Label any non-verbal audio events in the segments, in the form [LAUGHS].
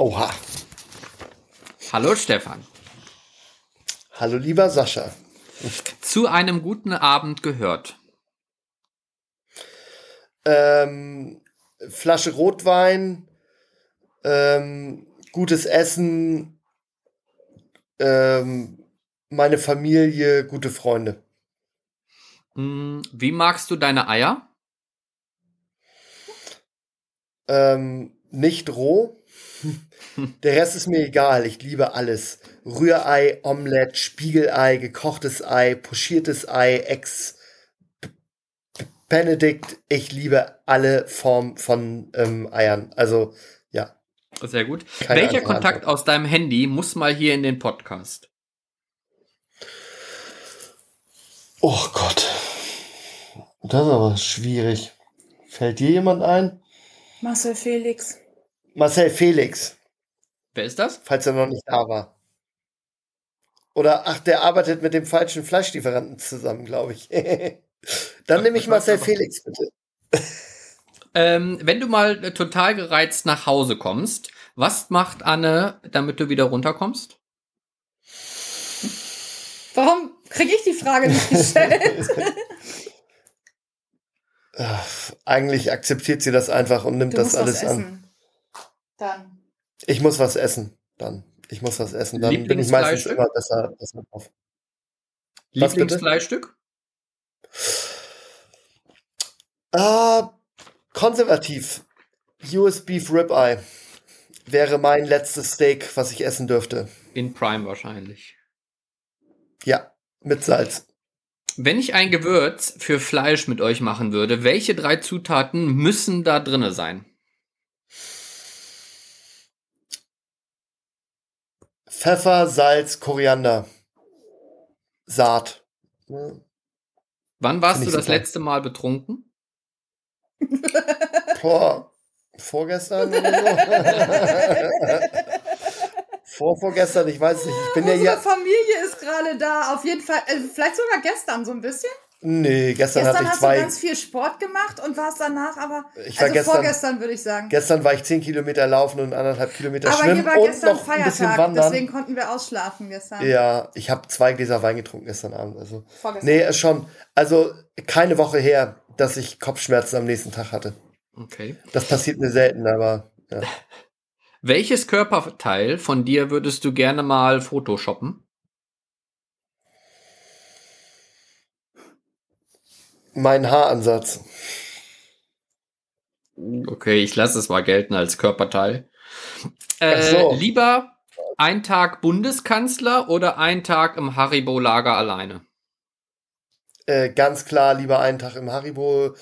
Oha. Hallo Stefan. Hallo lieber Sascha. Zu einem guten Abend gehört. Ähm, Flasche Rotwein, ähm, gutes Essen, ähm, meine Familie, gute Freunde. Hm, Wie magst du deine Eier? Ähm, nicht roh. [LAUGHS] Der Rest ist mir egal. Ich liebe alles. Rührei, Omelette, Spiegelei, gekochtes Ei, pochiertes Ei, Ex Benedict. Ich liebe alle Formen von ähm, Eiern. Also, ja. Sehr gut. Keine Welcher Kontakt Antwort. aus deinem Handy muss mal hier in den Podcast? Oh Gott. Das ist aber schwierig. Fällt dir jemand ein? Marcel Felix. Marcel Felix, Wer ist das? falls er noch nicht da war. Oder, ach, der arbeitet mit dem falschen Fleischlieferanten zusammen, glaube ich. [LAUGHS] Dann nehme ich Marcel Felix, bitte. Ähm, wenn du mal äh, total gereizt nach Hause kommst, was macht Anne, damit du wieder runterkommst? Warum kriege ich die Frage nicht gestellt? [LAUGHS] Ach, Eigentlich akzeptiert sie das einfach und nimmt Du das musst alles was an. Dann. Ich muss was essen, dann. Ich muss was essen. Dann bin ich meistens immer besser, besser drauf. Lieblingsfleischstück? Ah, konservativ. US Beef Ribeye wäre mein letztes Steak, was ich essen dürfte. In Prime wahrscheinlich. Ja, mit Salz. Wenn ich ein Gewürz für Fleisch mit euch machen würde, welche drei Zutaten müssen da drinne sein? Pfeffer, Salz, Koriander. Saat. Wann warst Find du das super. letzte Mal betrunken? [LAUGHS] [LAUGHS] Boah, vorgestern oder so? [LAUGHS] Vor, vorgestern, ich weiß nicht. Ich bin ja Unsere hier. Familie ist gerade da. Auf jeden Fall. Äh, vielleicht sogar gestern so ein bisschen. Nee, gestern, Gestern hatte ich hast zwei. du ganz viel Sport gemacht und warst danach aber. Ich war also gestern- vorgestern würde ich sagen. Gestern war ich 10 Kilometer laufen und anderthalb Kilometer aber schwimmen hier war und gestern noch ein bisschen Feiertag, wandern. deswegen konnten wir ausschlafen gestern. Ja, ich habe zwei Gläser Wein getrunken gestern Abend. Also. Vorgestern. Nee, ist schon. Also keine Woche her, dass ich Kopfschmerzen am nächsten Tag hatte. Okay. Das passiert mir selten, aber ja. [LAUGHS] Welches Körperteil von dir würdest du gerne mal photoshoppen? Mein Haaransatz. Okay, ich lasse es mal gelten als Körperteil. Äh, so. Lieber ein Tag Bundeskanzler oder ein Tag im Haribo-Lager alleine? Äh, ganz klar lieber einen Tag im Haribo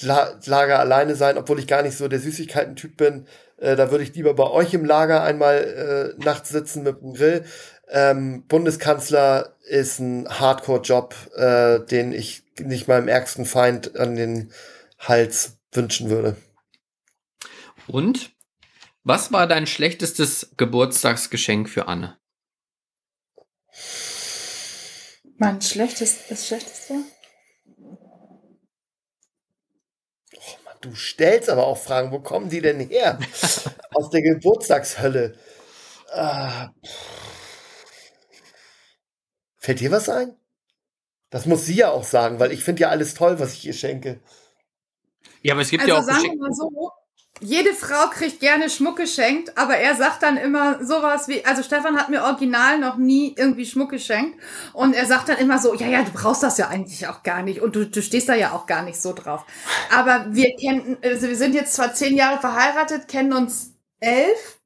La Lager alleine sein, obwohl ich gar nicht so der Süßigkeiten-Typ bin. Äh, da würde ich lieber bei euch im Lager einmal äh, nachts sitzen mit dem Grill. Ähm, Bundeskanzler ist ein Hardcore-Job, äh, den ich nicht meinem ärgsten Feind an den Hals wünschen würde. Und was war dein schlechtestes Geburtstagsgeschenk für Anne? Mein schlechtestes, das schlechteste? Du stellst aber auch Fragen, wo kommen die denn her? [LAUGHS] Aus der Geburtstagshölle. Ah, Fällt dir was ein? Das muss sie ja auch sagen, weil ich finde ja alles toll, was ich ihr schenke. Ja, aber es gibt Also ja auch sagen wir mal so, jede Frau kriegt gerne Schmuck geschenkt, aber er sagt dann immer sowas wie, also Stefan hat mir original noch nie irgendwie Schmuck geschenkt und er sagt dann immer so, ja, ja, du brauchst das ja eigentlich auch gar nicht und du, du stehst da ja auch gar nicht so drauf. Aber wir kennen, also wir sind jetzt zwar zehn Jahre verheiratet, kennen uns elf,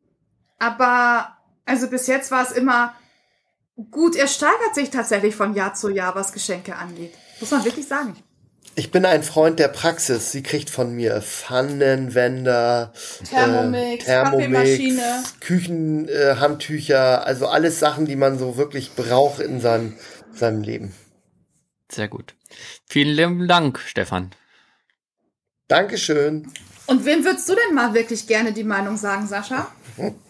aber also bis jetzt war es immer gut, er steigert sich tatsächlich von Jahr zu Jahr, was Geschenke angeht. Muss man wirklich sagen. Ich bin ein Freund der Praxis. Sie kriegt von mir Pfannenwender, Thermomix, Kaffeemaschine. Küchenhandtücher, äh, Handtücher, also alles Sachen, die man so wirklich braucht in seinem, seinem Leben. Sehr gut. Vielen lieben Dank, Stefan. Dankeschön. Und wem würdest du denn mal wirklich gerne die Meinung sagen, Sascha? [LAUGHS]